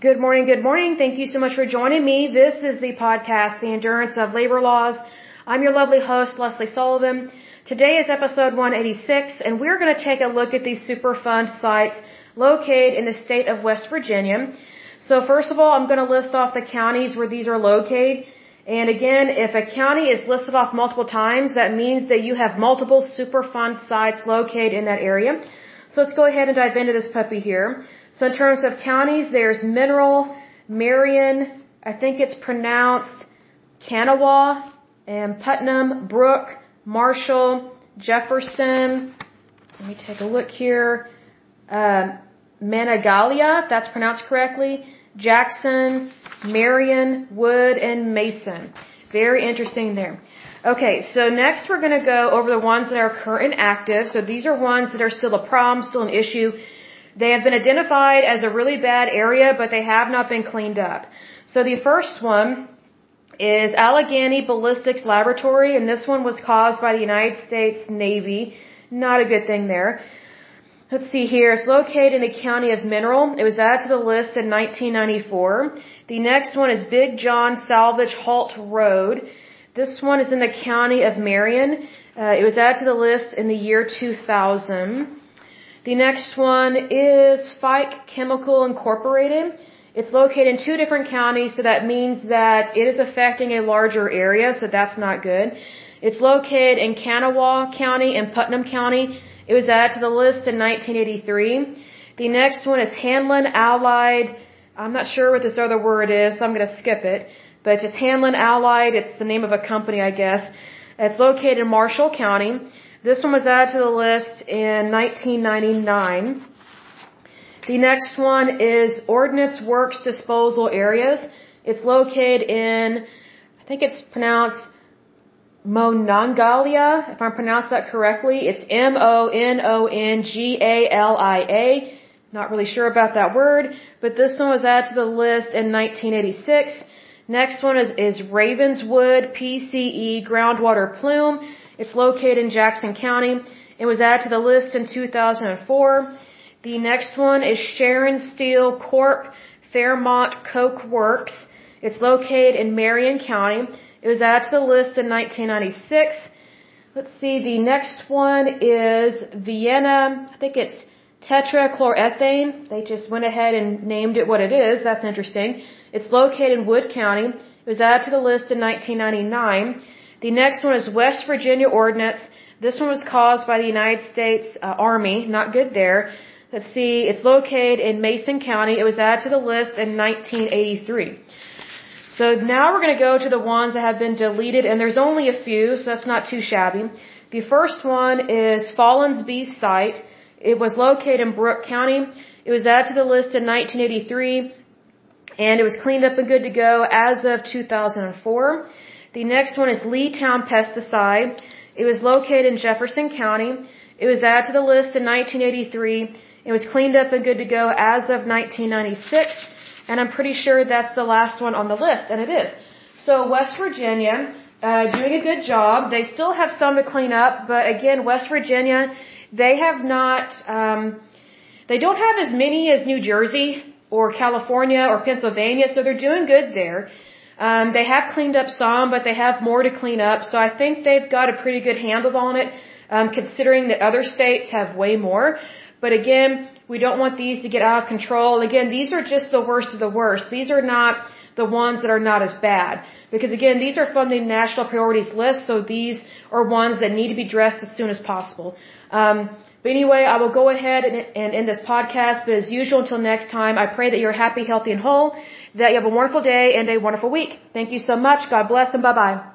Good morning, good morning. Thank you so much for joining me. This is the podcast, The Endurance of Labor Laws. I'm your lovely host, Lesley Sullivan. Today is episode 186, and we're going to take a look at these Superfund sites located in the state of West Virginia. So first of all, I'm going to list off the counties where these are located. And again, if a county is listed off multiple times, that means that you have multiple Superfund sites located in that area. So let's go ahead and dive into this puppy here. So in terms of counties, there's Mineral, Marion, I think it's pronounced Kanawha, and Putnam, Brooke, Marshall, Jefferson. Let me take a look here. Um, Managalia, that's pronounced correctly. Jackson, Marion, Wood, and Mason. Very interesting there. Okay, so next we're going to go over the ones that are current and active. So these are ones that are still a problem, still an issue. They have been identified as a really bad area, but they have not been cleaned up. So the first one is Allegheny Ballistics Laboratory, and this one was caused by the United States Navy. Not a good thing there. Let's see here. It's located in the county of Mineral. It was added to the list in 1994. The next one is Big John Salvage Hoult Road. This one is in the county of Marion. Uh, it was added to the list in the year 2000. The next one is Fike Chemical Incorporated. It's located in two different counties, so that means that it is affecting a larger area, so that's not good. It's located in Kanawha County and Putnam County. It was added to the list in 1983. The next one is Hanlin Allied. I'm not sure what this other word is, so I'm going to skip it. But just Hanlin Allied. It's the name of a company, I guess. It's located in Marshall County. This one was added to the list in 1999. The next one is Ordnance Works Disposal Areas. It's located in, I think it's pronounced Monongalia, if I'm pronounced that correctly. It's M-O-N-O-N-G-A-L-I-A. Not really sure about that word, but this one was added to the list in 1986. Next one is, is Ravenswood PCE Groundwater Plume. It's located in Jackson County. It was added to the list in 2004. The next one is Sharon Steel Corp. Fairmont Coke Works. It's located in Marion County. It was added to the list in 1996. Let's see, the next one is Vienna, I think it's tetrachloroethane. They just went ahead and named it what it is. That's interesting. It's located in Wood County. It was added to the list in 1999. The next one is West Virginia Ordnance. This one was caused by the United States uh, Army. Not good there. Let's see, it's located in Mason County. It was added to the list in 1983. So now we're going to go to the ones that have been deleted, and there's only a few, so that's not too shabby. The first one is Follansbee site. It was located in Brooke County. It was added to the list in 1983, and it was cleaned up and good to go as of 2004. The next one is Leetown Pesticide. It was located in Jefferson County. It was added to the list in 1983. It was cleaned up and good to go as of 1996, and I'm pretty sure that's the last one on the list, and it is. So West Virginia, uh, doing a good job. They still have some to clean up, but again, West Virginia, they have not, um, they don't have as many as New Jersey or California or Pennsylvania, so they're doing good there. Um, they have cleaned up some, but they have more to clean up, so I think they've got a pretty good handle on it, um, considering that other states have way more. But again, we don't want these to get out of control. Again, these are just the worst of the worst. These are not the ones that are not as bad. Because again, these are from the national priorities list, so these are ones that need to be addressed as soon as possible. Um, but anyway, I will go ahead and, and end this podcast. But as usual, until next time, I pray that you're happy, healthy, and whole, that you have a wonderful day and a wonderful week. Thank you so much. God bless and bye bye.